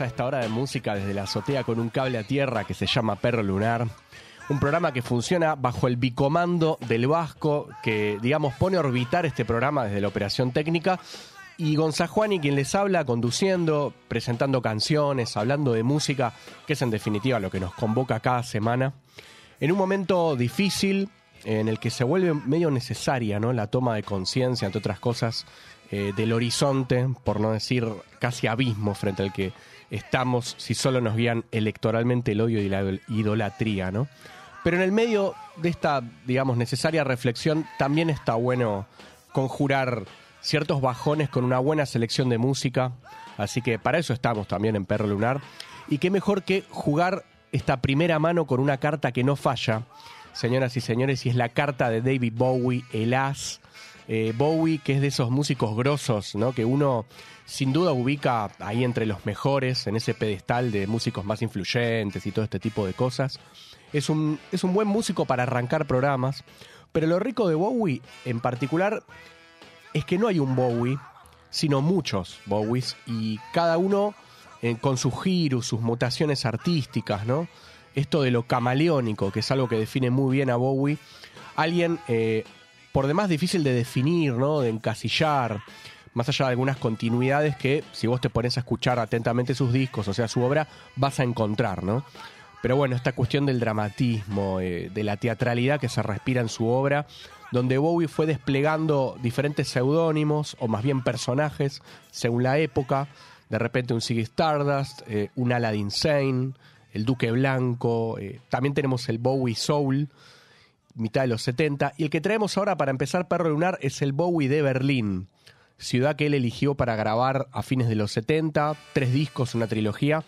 A esta hora de música desde la azotea con un cable a tierra que se llama Perro Lunar. Un programa que funciona bajo el bicomando del Vasco, que digamos pone a orbitar este programa desde la operación técnica. Y Gonzajuani, quien les habla, conduciendo, presentando canciones, hablando de música, que es en definitiva lo que nos convoca cada semana. En un momento difícil, en el que se vuelve medio necesaria ¿no? la toma de conciencia, entre otras cosas, eh, del horizonte, por no decir casi abismo frente al que estamos si solo nos guían electoralmente el odio y la idol- idolatría, ¿no? Pero en el medio de esta, digamos, necesaria reflexión, también está bueno conjurar ciertos bajones con una buena selección de música. Así que para eso estamos también en Perro Lunar. Y qué mejor que jugar esta primera mano con una carta que no falla, señoras y señores, y es la carta de David Bowie, el as. Eh, Bowie, que es de esos músicos grosos, ¿no? Que uno sin duda ubica ahí entre los mejores, en ese pedestal de músicos más influyentes y todo este tipo de cosas. Es un, es un buen músico para arrancar programas, pero lo rico de Bowie en particular es que no hay un Bowie, sino muchos Bowies, y cada uno eh, con sus giros, sus mutaciones artísticas, ¿no? Esto de lo camaleónico, que es algo que define muy bien a Bowie. Alguien, eh, por demás difícil de definir, ¿no? De encasillar, más allá de algunas continuidades que, si vos te pones a escuchar atentamente sus discos, o sea, su obra, vas a encontrar, ¿no? Pero bueno, esta cuestión del dramatismo, eh, de la teatralidad que se respira en su obra, donde Bowie fue desplegando diferentes seudónimos, o más bien personajes, según la época. De repente un Ziggy Stardust, eh, un Aladdin Sane, el Duque Blanco, eh, también tenemos el Bowie Soul, mitad de los 70. Y el que traemos ahora para empezar Perro Lunar es el Bowie de Berlín, ciudad que él eligió para grabar a fines de los 70, tres discos, una trilogía.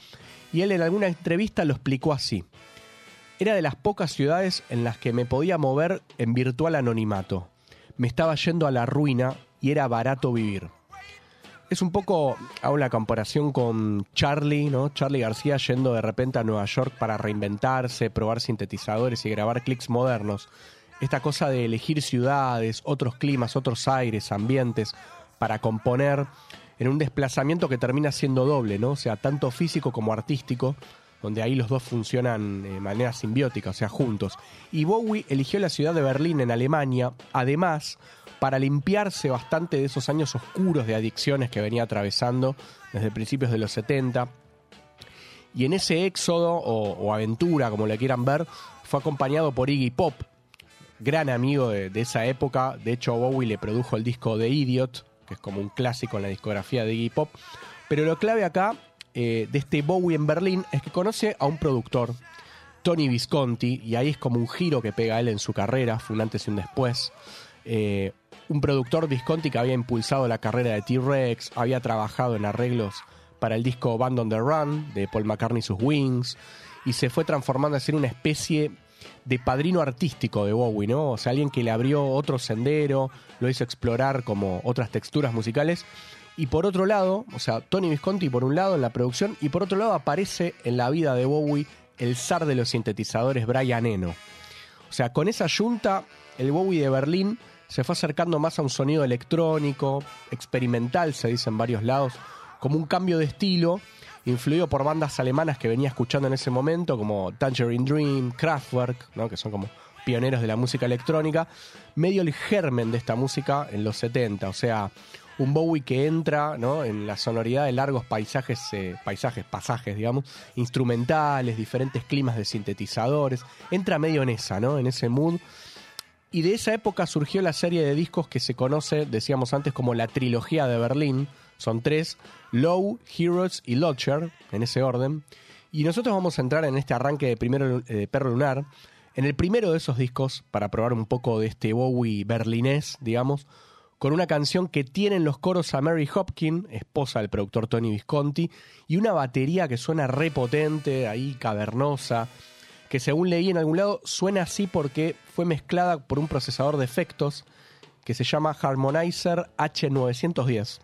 Y él en alguna entrevista lo explicó así. Era de las pocas ciudades en las que me podía mover en virtual anonimato. Me estaba yendo a la ruina y era barato vivir. Es un poco, hago la comparación con Charlie, ¿no? Charlie García yendo de repente a Nueva York para reinventarse, probar sintetizadores y grabar clics modernos. Esta cosa de elegir ciudades, otros climas, otros aires, ambientes, para componer en un desplazamiento que termina siendo doble, ¿no? O sea, tanto físico como artístico, donde ahí los dos funcionan de manera simbiótica, o sea, juntos. Y Bowie eligió la ciudad de Berlín en Alemania, además, para limpiarse bastante de esos años oscuros de adicciones que venía atravesando desde principios de los 70. Y en ese éxodo o, aventura, como le quieran ver, fue acompañado por Iggy Pop, gran amigo de, esa época. De hecho, Bowie le produjo el disco de Idiot, que es como un clásico en la discografía de Iggy Pop. Pero lo clave acá eh, de este Bowie en Berlín es que conoce a un productor, Tony Visconti, y ahí es como un giro que pega él en su carrera, fue un antes y un después. Eh, un productor Visconti que había impulsado la carrera de T-Rex, había trabajado en arreglos para el disco Band on the Run de Paul McCartney y sus Wings, y se fue transformando en una especie de padrino artístico de Bowie, ¿no? O sea, alguien que le abrió otro sendero, lo hizo explorar como otras texturas musicales. Y por otro lado, o sea, Tony Visconti por un lado en la producción y por otro lado aparece en la vida de Bowie el zar de los sintetizadores Brian Eno. O sea, con esa yunta, el Bowie de Berlín se fue acercando más a un sonido electrónico, experimental, se dice en varios lados, como un cambio de estilo, influido por bandas alemanas que venía escuchando en ese momento, como Tangerine Dream, Kraftwerk, ¿no? que son como pioneros de la música electrónica, medio el germen de esta música en los 70, o sea, un Bowie que entra ¿no? en la sonoridad de largos paisajes, eh, paisajes, pasajes, digamos, instrumentales, diferentes climas de sintetizadores, entra medio en esa, ¿no? en ese mood. Y de esa época surgió la serie de discos que se conoce, decíamos antes, como la trilogía de Berlín, Son tres, Low, Heroes y Lodger, en ese orden. Y nosotros vamos a entrar en este arranque de primero eh, Perro Lunar, en el primero de esos discos, para probar un poco de este Bowie berlinés, digamos, con una canción que tienen los coros a Mary Hopkin, esposa del productor Tony Visconti, y una batería que suena repotente, ahí cavernosa, que según leí en algún lado suena así porque fue mezclada por un procesador de efectos que se llama Harmonizer H910.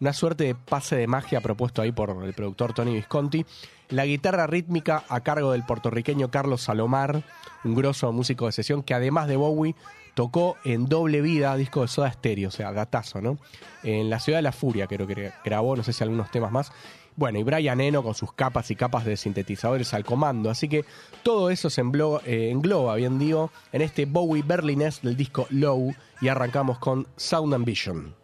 Una suerte de pase de magia propuesto ahí por el productor Tony Visconti. La guitarra rítmica a cargo del puertorriqueño Carlos Salomar, un grosso músico de sesión que además de Bowie tocó en doble vida disco de Soda Stereo, o sea, datazo, ¿no? En La Ciudad de la Furia creo que grabó, no sé si algunos temas más. Bueno, y Brian Eno con sus capas y capas de sintetizadores al comando. Así que todo eso se engloba, eh, engloba, bien digo, en este Bowie berlinés del disco Low. Y arrancamos con Sound and Vision.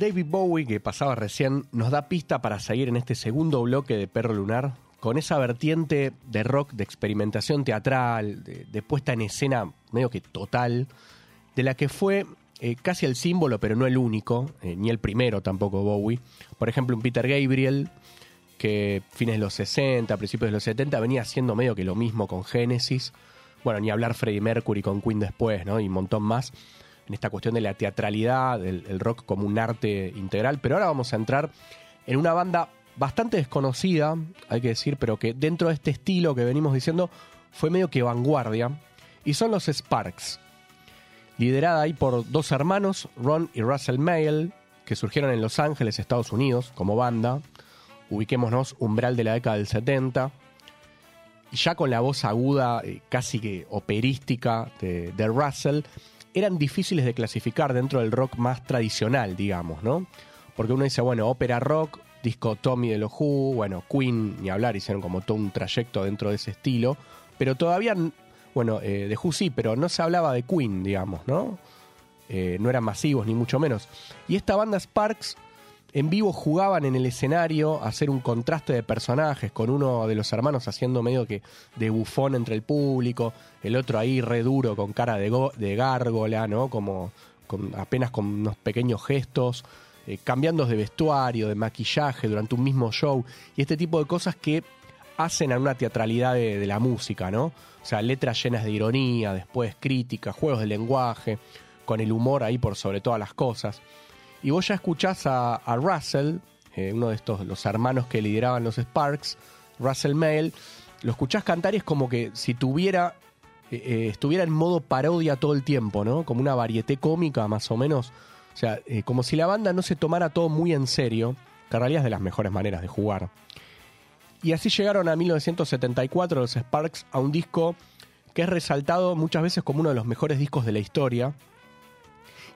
David Bowie, que pasaba recién, nos da pista para seguir en este segundo bloque de Perro Lunar, con esa vertiente de rock, de experimentación teatral, de, puesta en escena medio que total, de la que fue eh, casi el símbolo, pero no el único, eh, ni el primero tampoco Bowie. Por ejemplo, un Peter Gabriel, que fines de los 60, principios de los 70, venía haciendo medio que lo mismo con Genesis. Bueno, ni hablar Freddie Mercury con Queen después, ¿no? Y un montón más en esta cuestión de la teatralidad, el, el rock como un arte integral. Pero ahora vamos a entrar en una banda bastante desconocida, hay que decir, pero que dentro de este estilo que venimos diciendo fue medio que vanguardia, y son los Sparks, liderada ahí por dos hermanos, Ron y Russell Mail, que surgieron en Los Ángeles, Estados Unidos, como banda, ubiquémonos, umbral de la década del 70, y ya con la voz aguda, eh, casi que operística de Russell, eran difíciles de clasificar dentro del rock más tradicional, digamos, ¿no? Porque uno dice, bueno, ópera rock, disco Tommy de los Who, bueno, Queen, ni hablar, hicieron como todo un trayecto dentro de ese estilo, pero todavía, bueno, eh, de Who sí, pero no se hablaba de Queen, digamos, ¿no? Eh, no eran masivos, ni mucho menos. Y esta banda Sparks en vivo jugaban en el escenario a hacer un contraste de personajes, con uno de los hermanos haciendo medio que de bufón entre el público, el otro ahí re duro con cara de, go- de gárgola, ¿no? Como con, apenas con unos pequeños gestos, eh, cambiando de vestuario, de maquillaje durante un mismo show, y este tipo de cosas que hacen a una teatralidad de, de la música, ¿no? O sea, letras llenas de ironía, después crítica, juegos de lenguaje, con el humor ahí por sobre todas las cosas. Y vos ya escuchás a, Russell, eh, uno de estos, los hermanos que lideraban los Sparks, Russell Mail, lo escuchás cantar y es como que si tuviera, eh, eh, estuviera en modo parodia todo el tiempo, ¿no? Como una varieté cómica más o menos. O sea, como si la banda no se tomara todo muy en serio, que en realidad es de las mejores maneras de jugar. Y así llegaron a 1974 los Sparks a un disco que es resaltado muchas veces como uno de los mejores discos de la historia.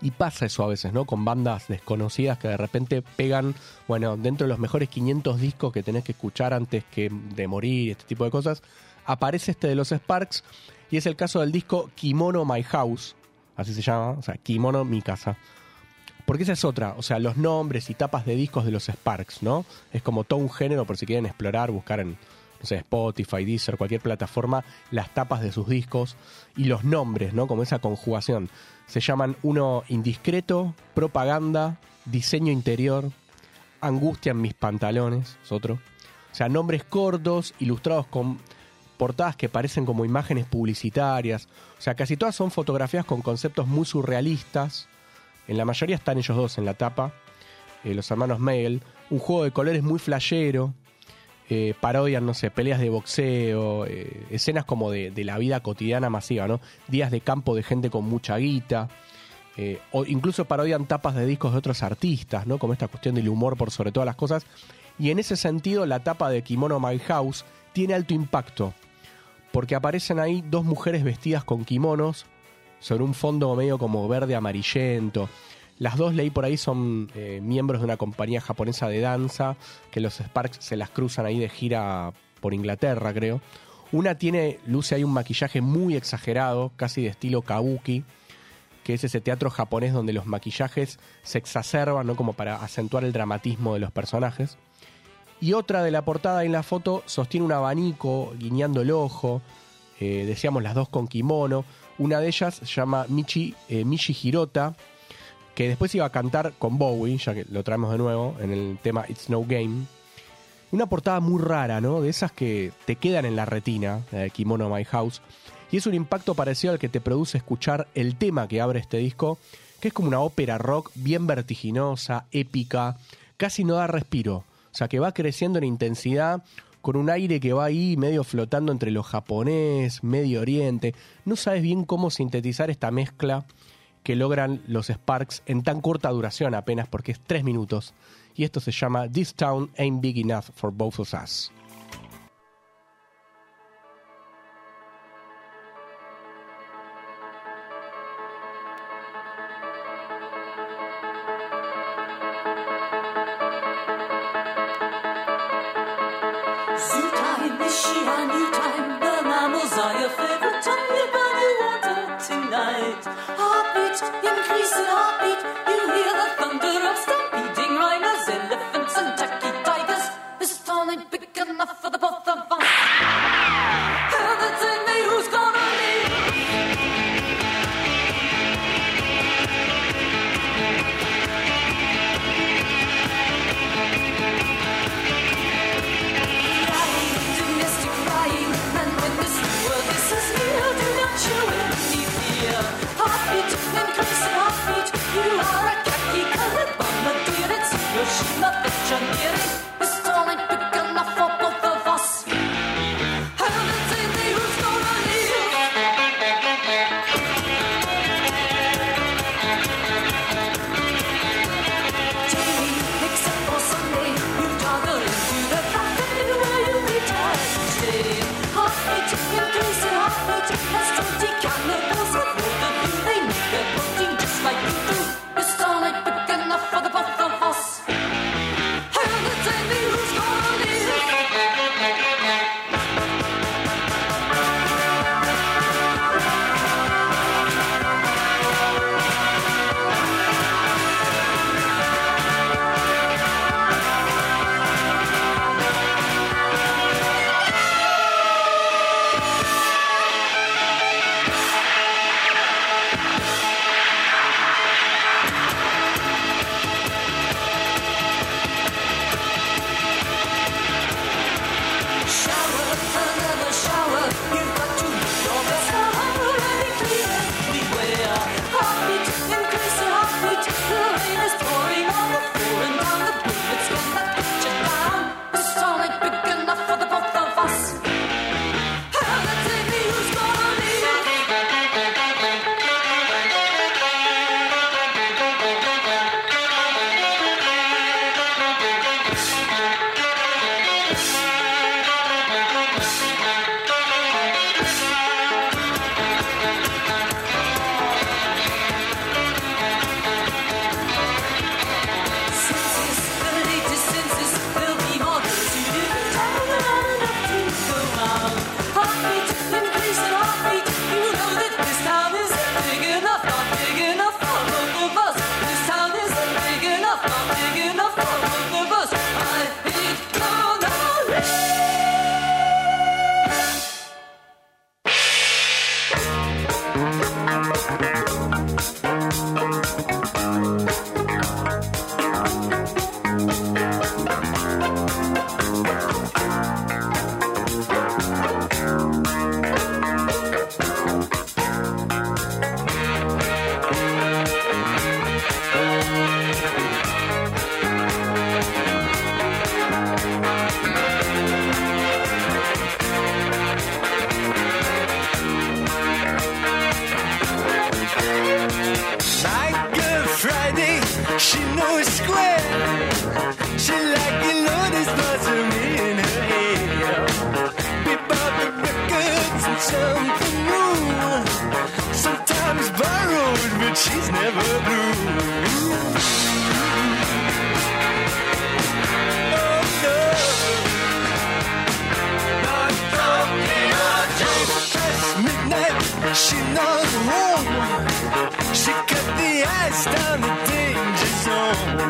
Y pasa eso a veces, ¿no? Con bandas desconocidas que de repente pegan, bueno, dentro de los mejores 500 discos que tenés que escuchar antes que de morir, este tipo de cosas, aparece este de los Sparks y es el caso del disco Kimono My House, así se llama, o sea, Kimono Mi Casa. Porque esa es otra, o sea, los nombres y tapas de discos de los Sparks, ¿no? Es como todo un género por si quieren explorar, buscar en, Spotify, Deezer, cualquier plataforma, las tapas de sus discos y los nombres, ¿no? Como esa conjugación. Se llaman uno indiscreto, propaganda, diseño interior, angustia en mis pantalones, es otro. O sea, nombres cortos, ilustrados con portadas que parecen como imágenes publicitarias. O sea, casi todas son fotografías con conceptos muy surrealistas. En la mayoría están ellos dos en la tapa, eh, los hermanos Mail. Un juego de colores muy flashero. Eh, parodian, no sé, peleas de boxeo, eh, escenas como de, de la vida cotidiana masiva, ¿no? Días de campo de gente con mucha guita. eh, o incluso parodian tapas de discos de otros artistas, ¿no? Como esta cuestión del humor por sobre todas las cosas. Y en ese sentido, la tapa de Kimono My House tiene alto impacto. Porque aparecen ahí dos mujeres vestidas con kimonos sobre un fondo medio como verde amarillento. Las dos leí por ahí son eh, miembros de una compañía japonesa de danza, que los Sparks se las cruzan ahí de gira por Inglaterra, creo. Una tiene, luce ahí un maquillaje muy exagerado, casi de estilo kabuki, que es ese teatro japonés donde los maquillajes se exacerban, ¿no? Como para acentuar el dramatismo de los personajes. Y otra de la portada en la foto sostiene un abanico guiñando el ojo. eh, decíamos las dos con kimono. Una de ellas se llama Michi, eh, Michi Hirota, que después iba a cantar con Bowie, ya que lo traemos de nuevo, en el tema It's No Game. Una portada muy rara, ¿no? De esas que te quedan en la retina, Kimono My House. Y es un impacto parecido al que te produce escuchar el tema que abre este disco, que es como una ópera rock bien vertiginosa, épica, casi no da respiro. O sea, que va creciendo en intensidad con un aire que va ahí medio flotando entre lo japonés, Medio Oriente. No sabes bien cómo sintetizar esta mezcla que logran los Sparks en tan corta duración apenas, porque es tres minutos. Y esto se llama This Town Ain't Big Enough for Both of Us.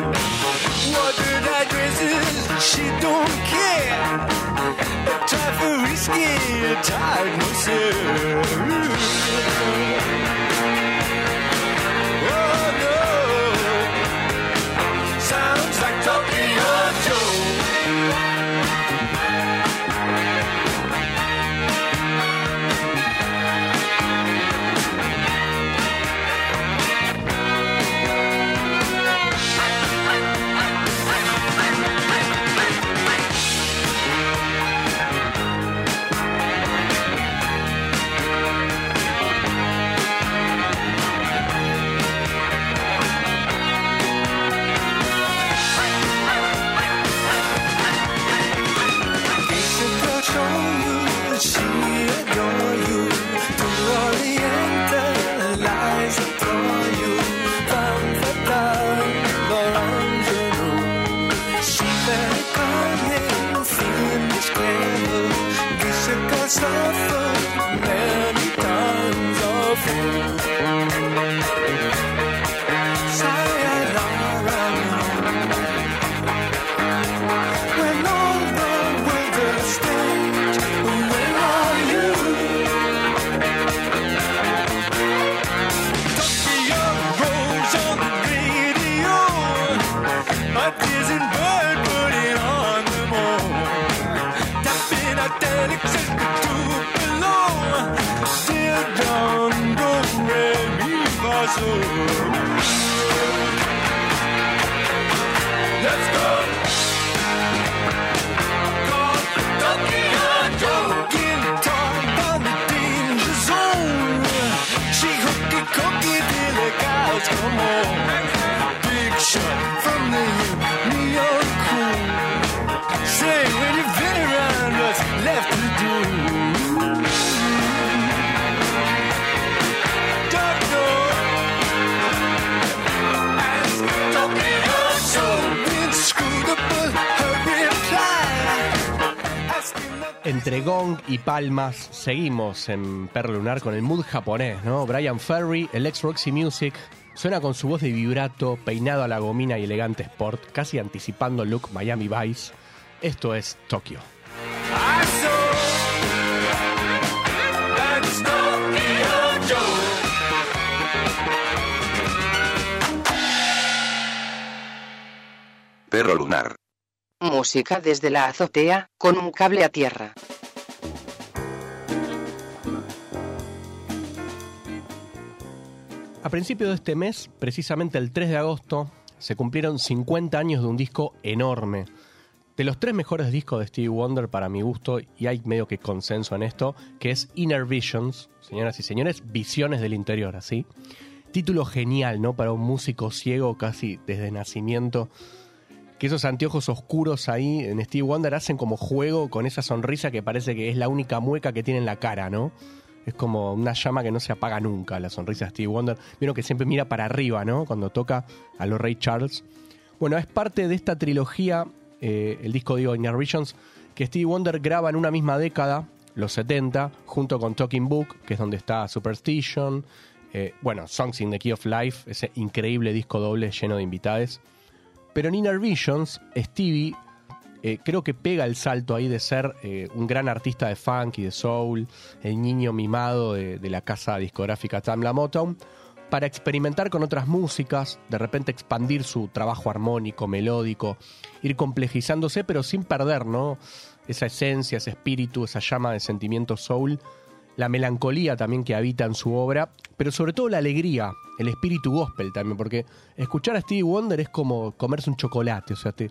Ordered addresses, she don't care. A tie for risky, a tied no sir. Gong y palmas seguimos en Perro Lunar con el mood japonés, ¿no? Brian Ferry, el ex Roxy Music, suena con su voz de vibrato, peinado a la gomina y elegante sport, casi anticipando el look Miami Vice. Esto es Tokio. Perro lunar. Música desde la azotea, con un cable a tierra. A principios de este mes, precisamente el 3 de agosto, se cumplieron 50 años de un disco enorme. De los tres mejores discos de Stevie Wonder para mi gusto, y hay medio que consenso en esto, que es Inner Visions, señoras y señores, Visiones del Interior, así. Título genial, ¿no? Para un músico ciego casi desde nacimiento. Que esos anteojos oscuros ahí en Stevie Wonder hacen como juego con esa sonrisa que parece que es la única mueca que tiene en la cara, ¿no? Es como una llama que no se apaga nunca, la sonrisa de Stevie Wonder. Vieron que siempre mira para arriba, ¿no? Cuando toca a los Ray Charles. Bueno, es parte de esta trilogía, eh, el disco digo Inner Visions, que Stevie Wonder graba en una misma década, los 70, junto con Talking Book, que es donde está Superstition, eh, bueno, Songs in the Key of Life, ese increíble disco doble lleno de invitades. Pero en Inner Visions, Stevie eh, creo que pega el salto ahí de ser eh, un gran artista de funk y de soul, el niño mimado de, la casa discográfica Tamla Motown, para experimentar con otras músicas, de repente expandir su trabajo armónico, melódico, ir complejizándose, pero sin perder. Esa esencia, ese espíritu, esa llama de sentimiento soul, la melancolía también que habita en su obra, pero sobre todo la alegría, el espíritu gospel también, porque escuchar a Stevie Wonder es como comerse un chocolate, o sea, te,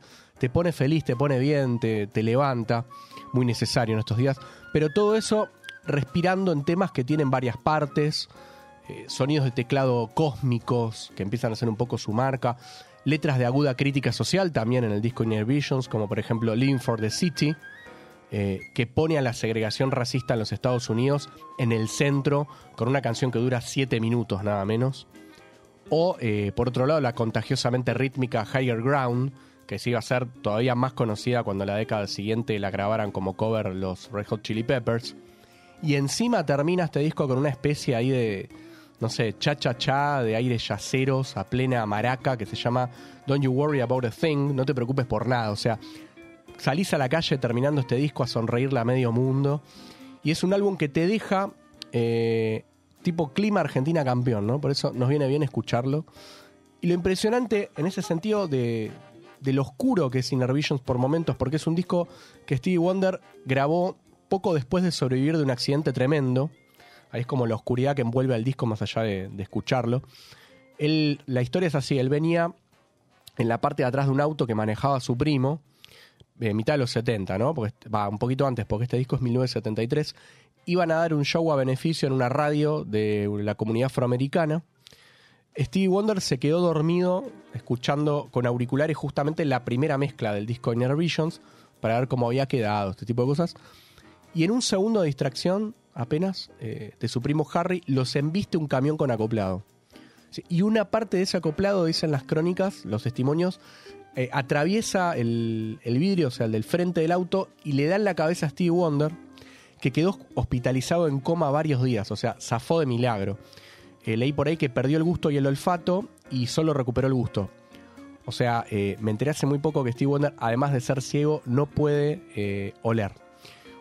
pone feliz, te pone bien, te, te levanta, muy necesario en estos días, pero todo eso respirando en temas que tienen varias partes, eh, sonidos de teclado cósmicos que empiezan a ser un poco su marca, letras de aguda crítica social también en el disco Inner Visions, como por ejemplo Living for the City, eh, que pone a la segregación racista en los Estados Unidos en el centro con una canción que dura siete minutos nada menos. O, eh, por otro lado, la contagiosamente rítmica Higher Ground, que se iba a ser todavía más conocida cuando la década siguiente la grabaran como cover los Red Hot Chili Peppers. Y encima termina este disco con una especie ahí de, no sé, cha-cha-cha, de aires yaceros a plena maraca que se llama Don't You Worry About a Thing, no te preocupes por nada. O sea, salís a la calle terminando este disco a sonreírle a medio mundo. Y es un álbum que te deja eh, tipo clima Argentina campeón, ¿no? Por eso nos viene bien escucharlo. Y lo impresionante en ese sentido de, lo oscuro que es Inner Visions por momentos, porque es un disco que Stevie Wonder grabó poco después de sobrevivir de un accidente tremendo. Ahí es como la oscuridad que envuelve al disco más allá de, escucharlo. La historia es así, él venía en la parte de atrás de un auto que manejaba su primo, eh, mitad de los 70, ¿no? Porque va un poquito antes, porque este disco es 1973. Iban a dar un show a beneficio en una radio de la comunidad afroamericana. Stevie Wonder se quedó dormido escuchando con auriculares justamente la primera mezcla del disco Inner Visions para ver cómo había quedado, este tipo de cosas. Y en un segundo de distracción, apenas, eh, de su primo Harry, los embiste un camión con acoplado. Y una parte de ese acoplado, dicen las crónicas, los testimonios, eh, atraviesa el, el vidrio, o sea, el del frente del auto, y le da en la cabeza a Stevie Wonder, que quedó hospitalizado en coma varios días, o sea, zafó de milagro. Eh, leí por ahí que perdió el gusto y el olfato y solo recuperó el gusto. O sea, eh, me enteré hace muy poco que Stevie Wonder, además de ser ciego, no puede oler.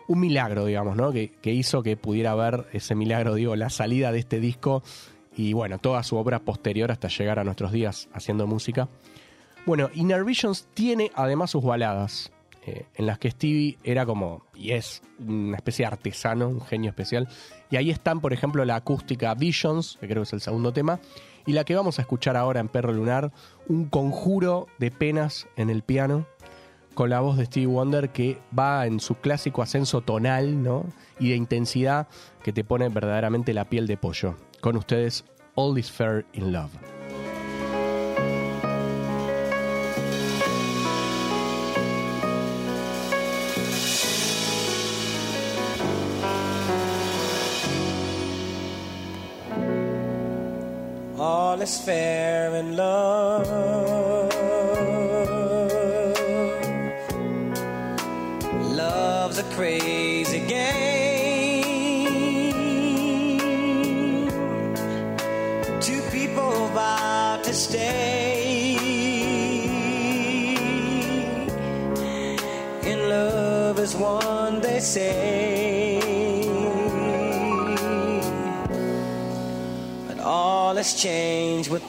Un milagro, digamos, ¿no? Que, que hizo que pudiera ver ese milagro, digo, la salida de este disco y, bueno, toda su obra posterior hasta llegar a nuestros días haciendo música. Bueno, Inner Visions tiene además sus baladas, eh, en las que Stevie era como, y es, una especie de artesano, un genio especial. Y ahí están, por ejemplo, la acústica Visions, que creo que es el segundo tema, y la que vamos a escuchar ahora en Perro Lunar, un conjuro de penas en el piano, con la voz de Stevie Wonder que va en su clásico ascenso tonal, ¿no? Y de intensidad que te pone verdaderamente la piel de pollo. Con ustedes, All is Fair in Love. All is fair in love. All has changed with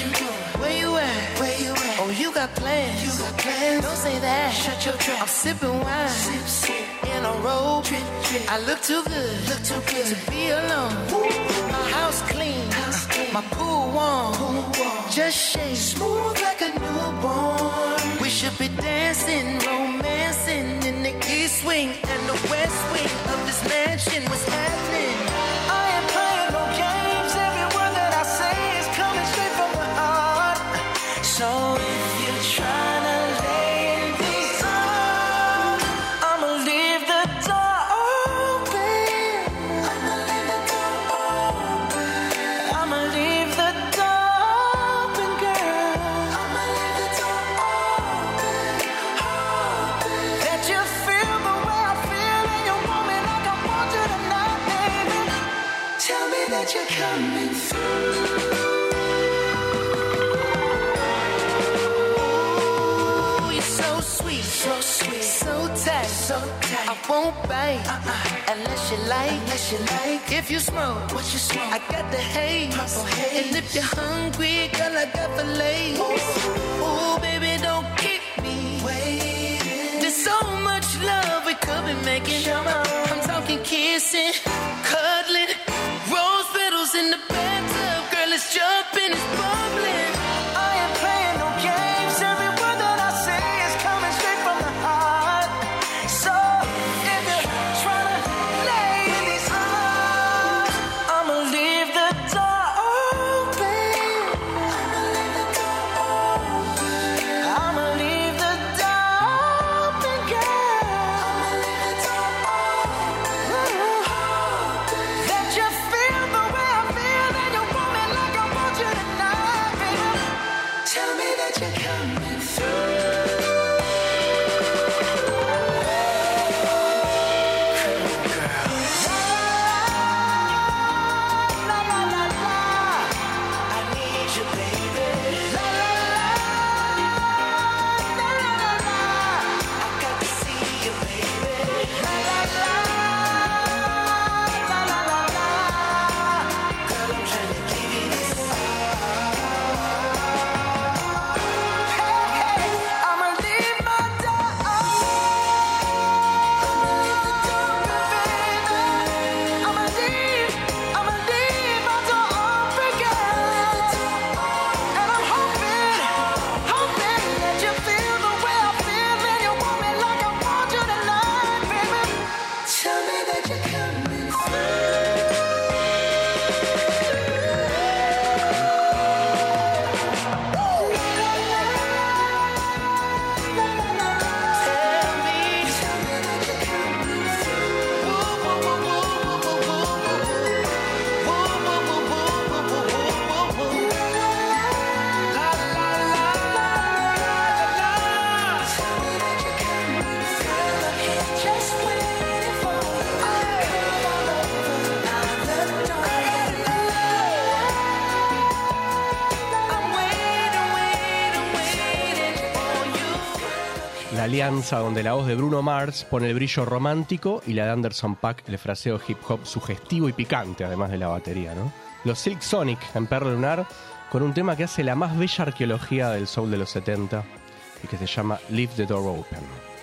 you doing? Where you at? Where you at? Oh, you got plans? You got plans? Don't say that. Shut your trap. I'm sipping wine, sip, sip. in a robe. I look too good, look too good to be alone. My house clean, house clean. my pool warm, pool warm. just shake smooth like a newborn. We should be dancing, romancing in the east wing and the west wing of this mansion. What's happening? Won't bite uh-uh. unless you like, unless you like. If you smoke, what you smoke? I got the haze, haze. And if you're hungry, girl, I got the lace. Ooh, baby, don't keep me waiting. There's so much love we could be making. I'm talking kissing, cuddling, rose petals in the bathtub. Girl, it's jumping, it's bubbling. Alianza donde la voz de Bruno Mars pone el brillo romántico y la de Anderson Paak el fraseo hip hop sugestivo y picante, además de la batería, ¿no? Los Silk Sonic en Perro Lunar con un tema que hace la más bella arqueología del soul de los 70 y que se llama Leave the Door Open.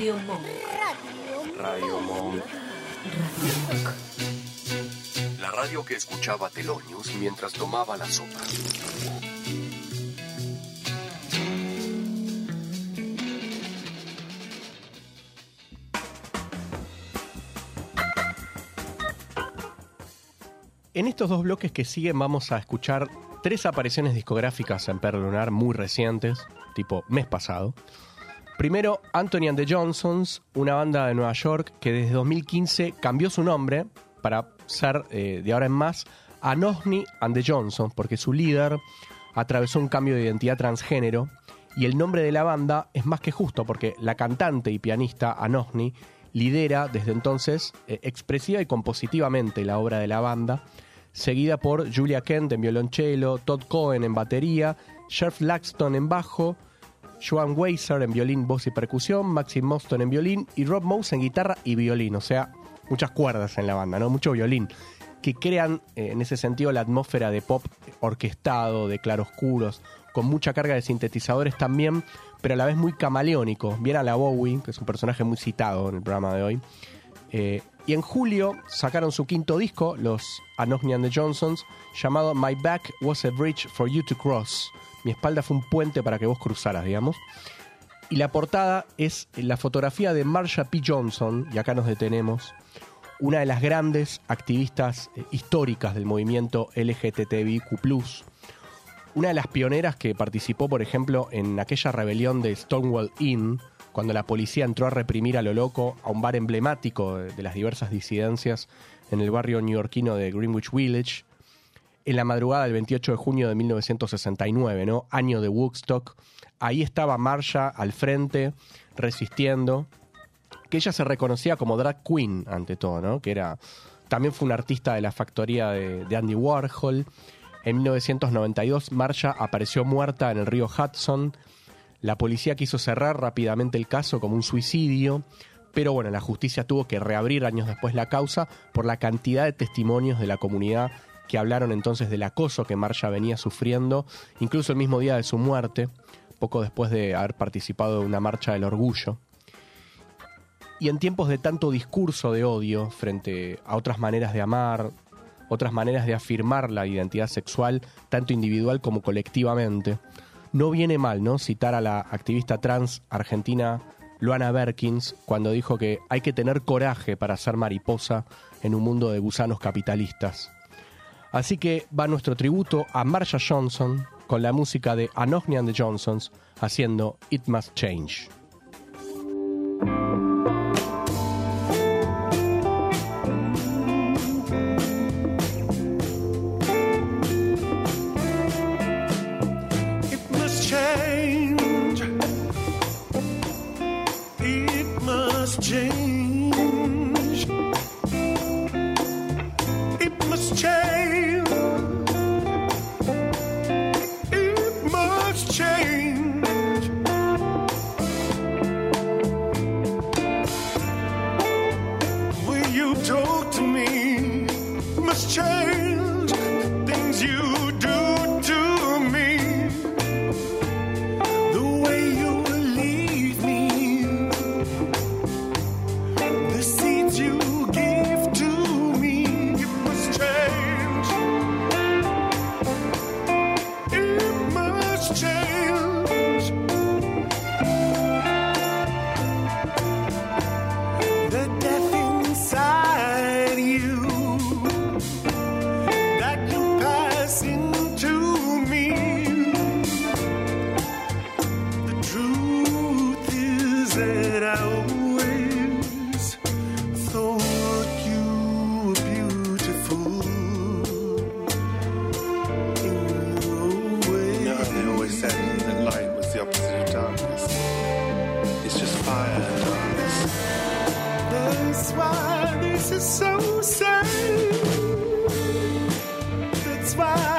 Radio Monk. Radio Monk. Radio Monk. La radio que escuchaba Telonius mientras tomaba la sopa. En estos dos bloques que siguen vamos a escuchar tres apariciones discográficas en Perro Lunar muy recientes, tipo mes pasado. Primero, Anthony and the Johnsons, una banda de Nueva York que desde 2015 cambió su nombre para ser eh, de ahora en más Anohni and the Johnsons, porque su líder atravesó un cambio de identidad transgénero y el nombre de la banda es más que justo porque la cantante y pianista Anohni lidera desde entonces eh, expresiva y compositivamente la obra de la banda, seguida por Julia Kent en violonchelo, Todd Cohen en batería, Sheriff Laxton en bajo, Joan Weiser en violín, voz y percusión, Maxim Moston en violín y Rob Mouse en guitarra y violín, o sea, muchas cuerdas en la banda, ¿no? Mucho violín, que crean eh, en ese sentido la atmósfera de pop orquestado, de claroscuros, con mucha carga de sintetizadores también, pero a la vez muy camaleónico, bien a la Bowie, que es un personaje muy citado en el programa de hoy. Eh, y en julio sacaron su quinto disco, los Anohni and the Johnsons, llamado My Back Was a Bridge for You to Cross. Mi espalda fue un puente para que vos cruzaras, digamos. Y la portada es la fotografía de Marsha P. Johnson, y acá nos detenemos, una de las grandes activistas eh, históricas del movimiento LGTBIQ una de las pioneras que participó, por ejemplo, en aquella rebelión de Stonewall Inn, cuando la policía entró a reprimir a lo loco a un bar emblemático de las diversas disidencias en el barrio neoyorquino de Greenwich Village, en la madrugada del 28 de junio de 1969, ¿no? Año de Woodstock. Ahí estaba Marsha al frente, resistiendo, que ella se reconocía como drag queen ante todo, ¿no? Que era también fue una artista de la factoría de, de Andy Warhol. En 1992, Marsha apareció muerta en el río Hudson. La policía quiso cerrar rápidamente el caso como un suicidio, pero bueno, la justicia tuvo que reabrir años después la causa por la cantidad de testimonios de la comunidad que hablaron entonces del acoso que Marsha venía sufriendo, incluso el mismo día de su muerte, poco después de haber participado de una marcha del orgullo. Y en tiempos de tanto discurso de odio frente a otras maneras de amar, otras maneras de afirmar la identidad sexual, tanto individual como colectivamente, no viene mal, ¿no? Citar a la activista trans argentina Luana Berkins cuando dijo que hay que tener coraje para ser mariposa en un mundo de gusanos capitalistas. Así que va nuestro tributo a Marsha Johnson con la música de Anohni and the Johnsons haciendo It Must Change. That's why this is so sad. That's why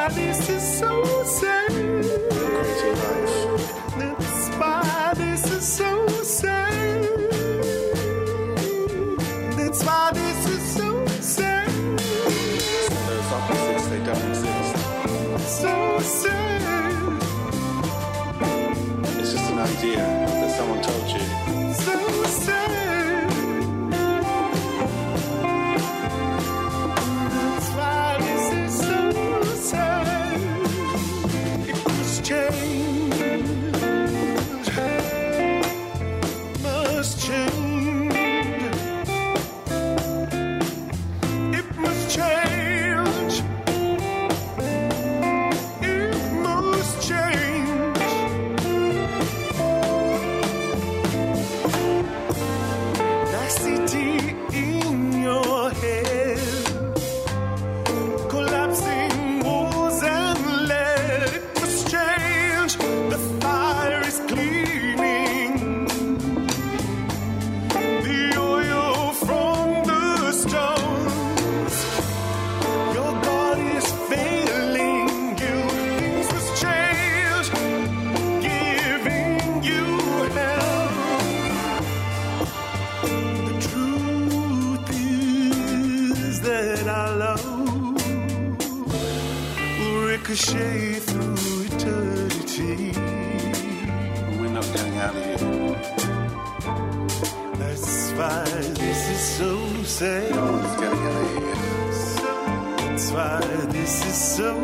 This is so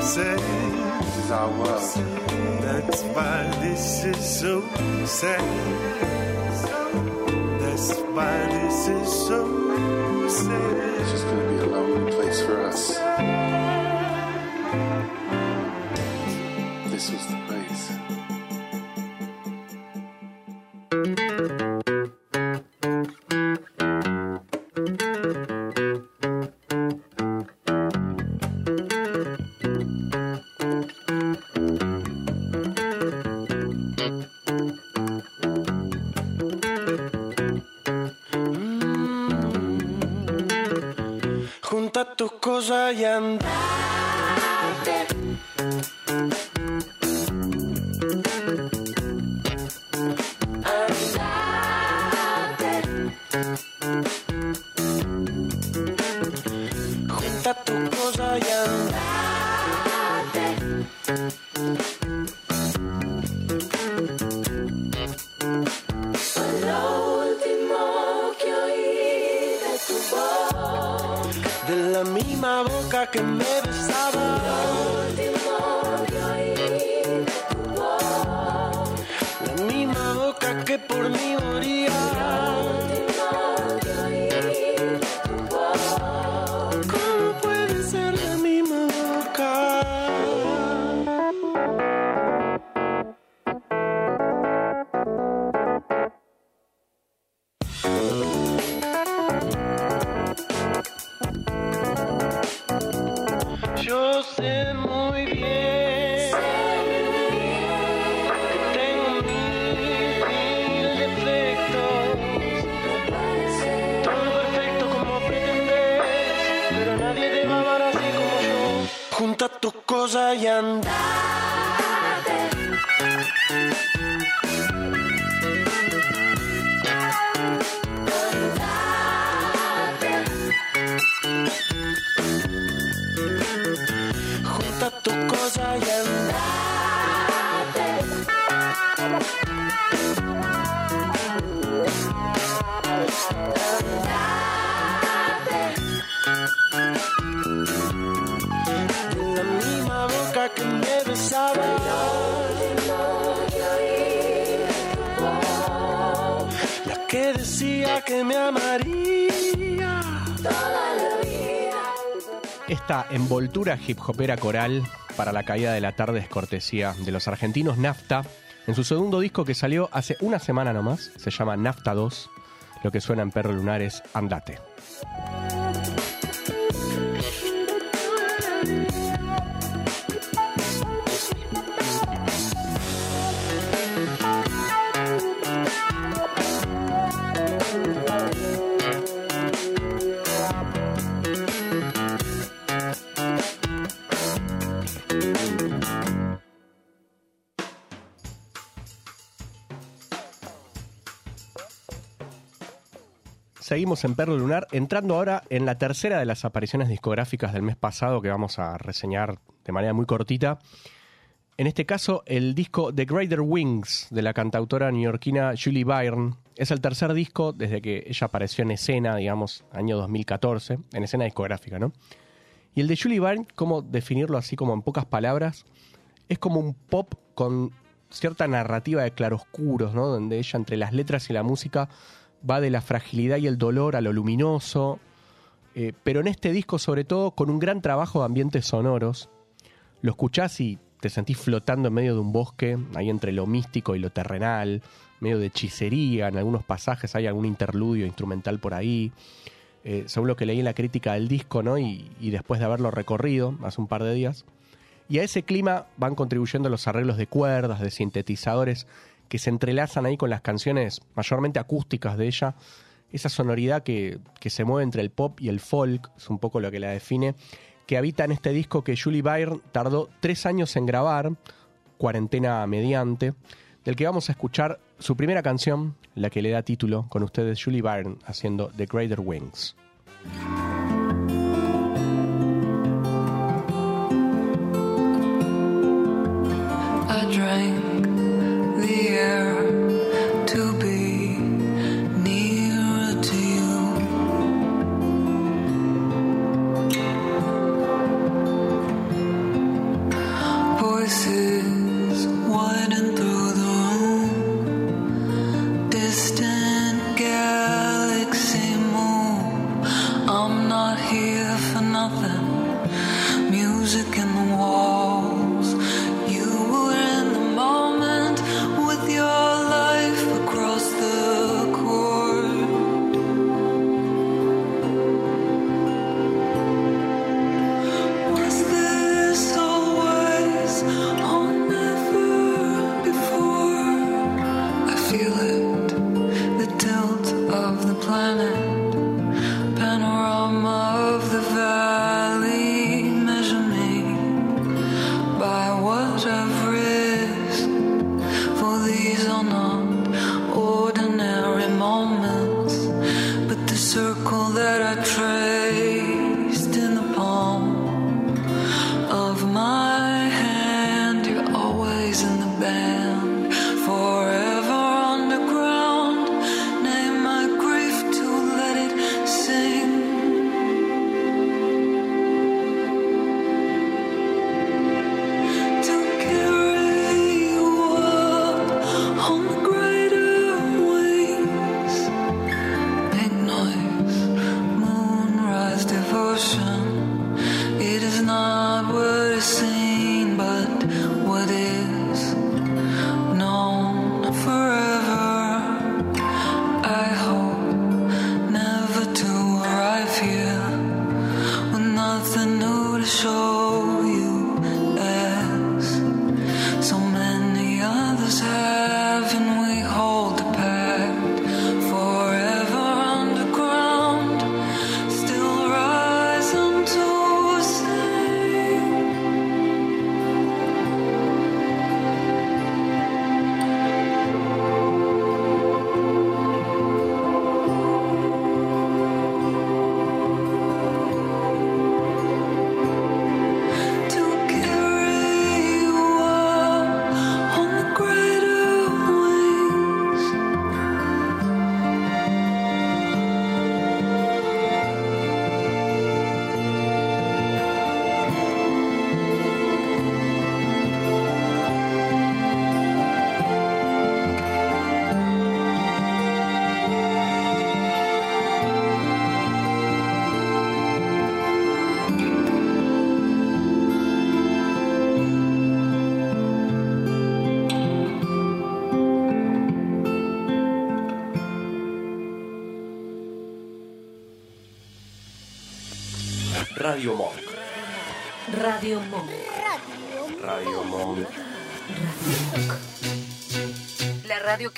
sad. This is our world. That's why this is so sad. That's why this is so sad. It's just going to be a lonely place for us. This was början. Rosayan. Esta envoltura hip hopera coral para la caída de la tarde es cortesía de los argentinos Nafta. En su segundo disco que salió hace una semana nomás, se llama Nafta 2. Lo que suena en Perro Lunar es Andate. en Perro Lunar, entrando ahora en la tercera de las apariciones discográficas del mes pasado que vamos a reseñar de manera muy cortita. En este caso, el disco The Greater Wings de la cantautora neoyorquina Julie Byrne es el tercer disco desde que ella apareció en escena, digamos, año 2014, en escena discográfica, ¿no? Y el de Julie Byrne, ¿cómo definirlo así como en pocas palabras? Es como un pop con cierta narrativa de claroscuros, ¿no? Donde ella entre las letras y la música va de la fragilidad y el dolor a lo luminoso, eh, pero en este disco sobre todo con un gran trabajo de ambientes sonoros. Lo escuchás y te sentís flotando en medio de un bosque, ahí entre lo místico y lo terrenal, medio de hechicería, en algunos pasajes hay algún interludio instrumental por ahí. Eh, según lo que leí en la crítica del disco, ¿no? Y, y después de haberlo recorrido hace un par de días. Y a ese clima van contribuyendo los arreglos de cuerdas, de sintetizadores, que se entrelazan ahí con las canciones mayormente acústicas de ella. Esa sonoridad que, que se mueve entre el pop y el folk, es un poco lo que la define, que habita en este disco que Julie Byrne tardó tres años en grabar, cuarentena mediante, del que vamos a escuchar su primera canción, la que le da título, con ustedes Julie Byrne haciendo The Greater Wings.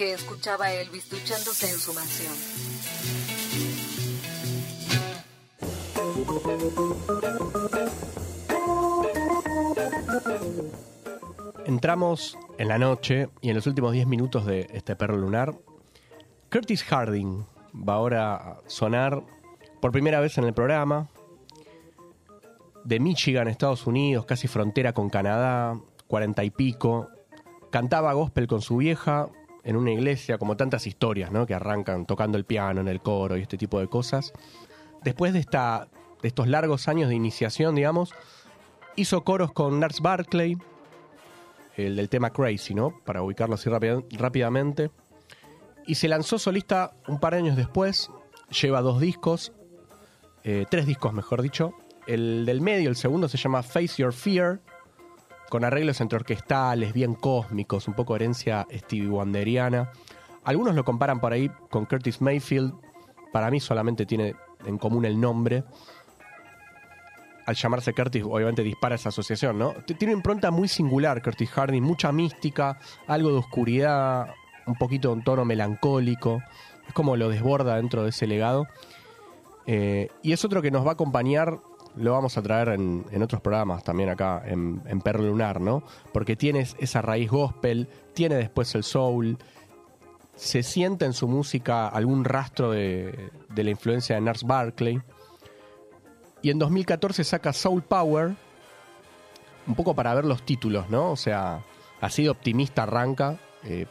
Que escuchaba Elvis duchándose en su mansión. Entramos en la noche y en los últimos 10 minutos de este perro lunar, Curtis Harding va ahora a sonar por primera vez en el programa, de Michigan, Estados Unidos, casi frontera con Canadá, cuarenta y pico. Cantaba gospel con su vieja en una iglesia, como tantas historias, ¿no? Que arrancan tocando el piano en el coro y este tipo de cosas. Después de, esta, de estos largos años de iniciación, digamos, hizo coros con Nars Barclay, el del tema Crazy, ¿no? Para ubicarlo así rápida- rápidamente. Y se lanzó solista un par de años después. Lleva dos discos, eh, tres discos mejor dicho. El del medio, el segundo, se llama Face Your Fear, con arreglos entre orquestales, bien cósmicos, un poco herencia Stevie Wonderiana. Algunos lo comparan por ahí con Curtis Mayfield. Para mí solamente tiene en común el nombre. Al llamarse Curtis, obviamente dispara esa asociación, ¿no? Tiene una impronta muy singular, Curtis Harding, mucha mística, algo de oscuridad, un poquito de un tono melancólico. Es como lo desborda dentro de ese legado. Eh, y es otro que nos va a acompañar, lo vamos a traer en, en otros programas también acá en, en Perro Lunar, ¿no? Porque tiene esa raíz gospel, tiene después el soul, se siente en su música algún rastro de, de la influencia de Nars Barclay. Y en 2014 saca Soul Power, un poco para ver los títulos, ¿no? O sea, así de optimista arranca, eh,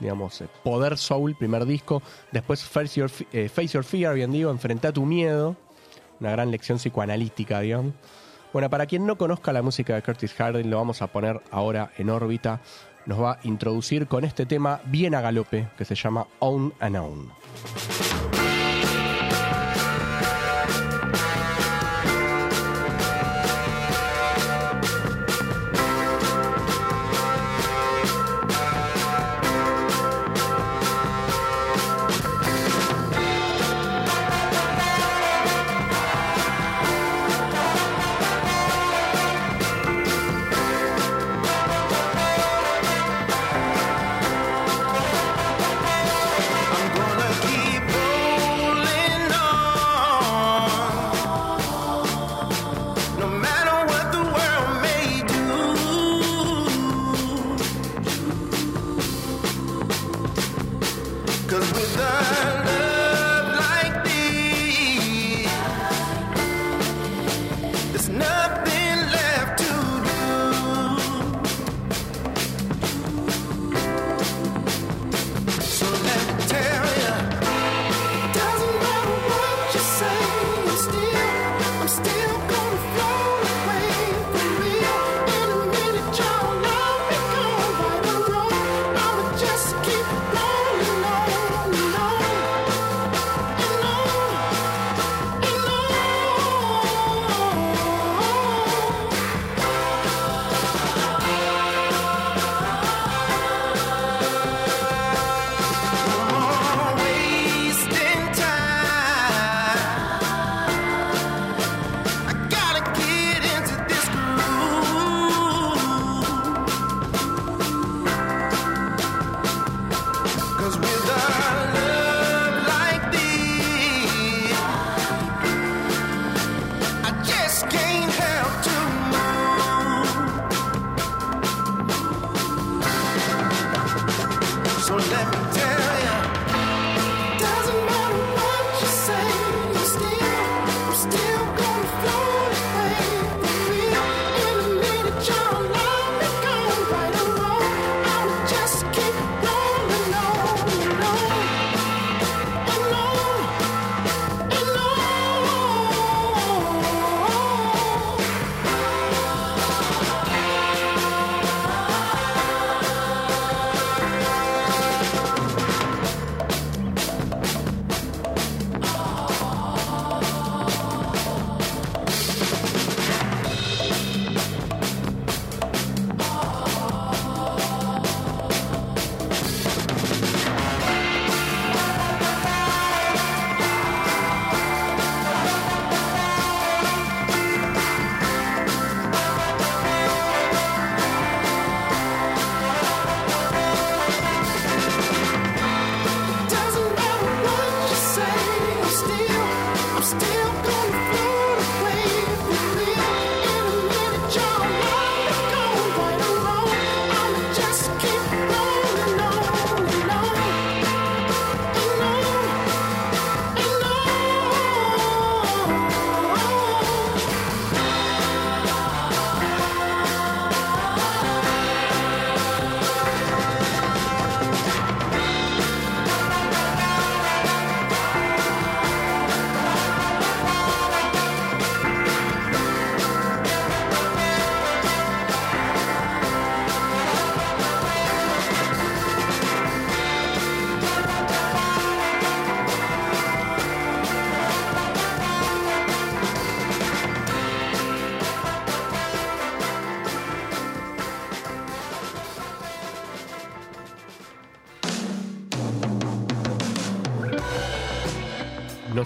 digamos, eh, Poder Soul, primer disco, después Face Your, eh, Fear, bien digo, Enfrenta tu miedo, una gran lección psicoanalítica, digamos. Bueno, para quien no conozca la música de Curtis Harding, lo vamos a poner ahora en órbita. Nos va a introducir con este tema bien a galope que se llama On and On.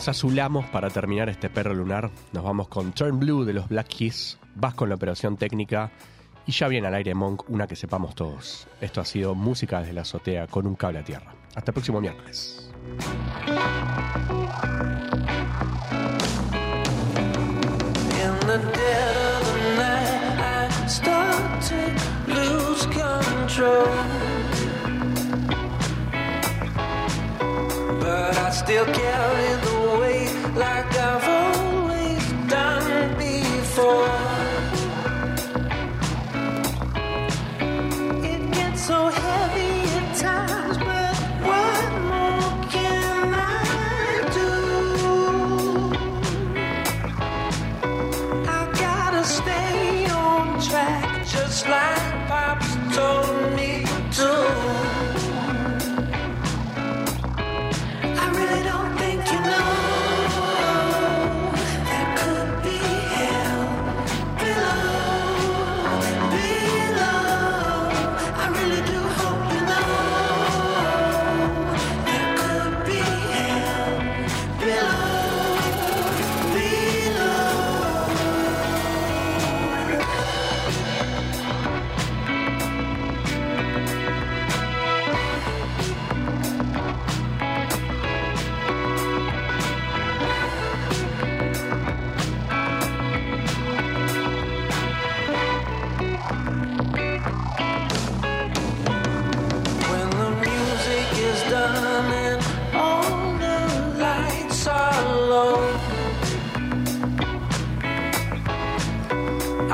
azulamos para terminar este perro lunar. Nos vamos con Turn Blue de los Black Keys. Vas con la operación técnica. Y ya viene al aire Monk, una que sepamos todos. Esto ha sido Música desde la azotea con un cable a tierra. Hasta el próximo miércoles.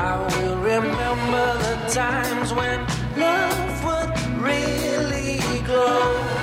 Remember the times when love would really glow.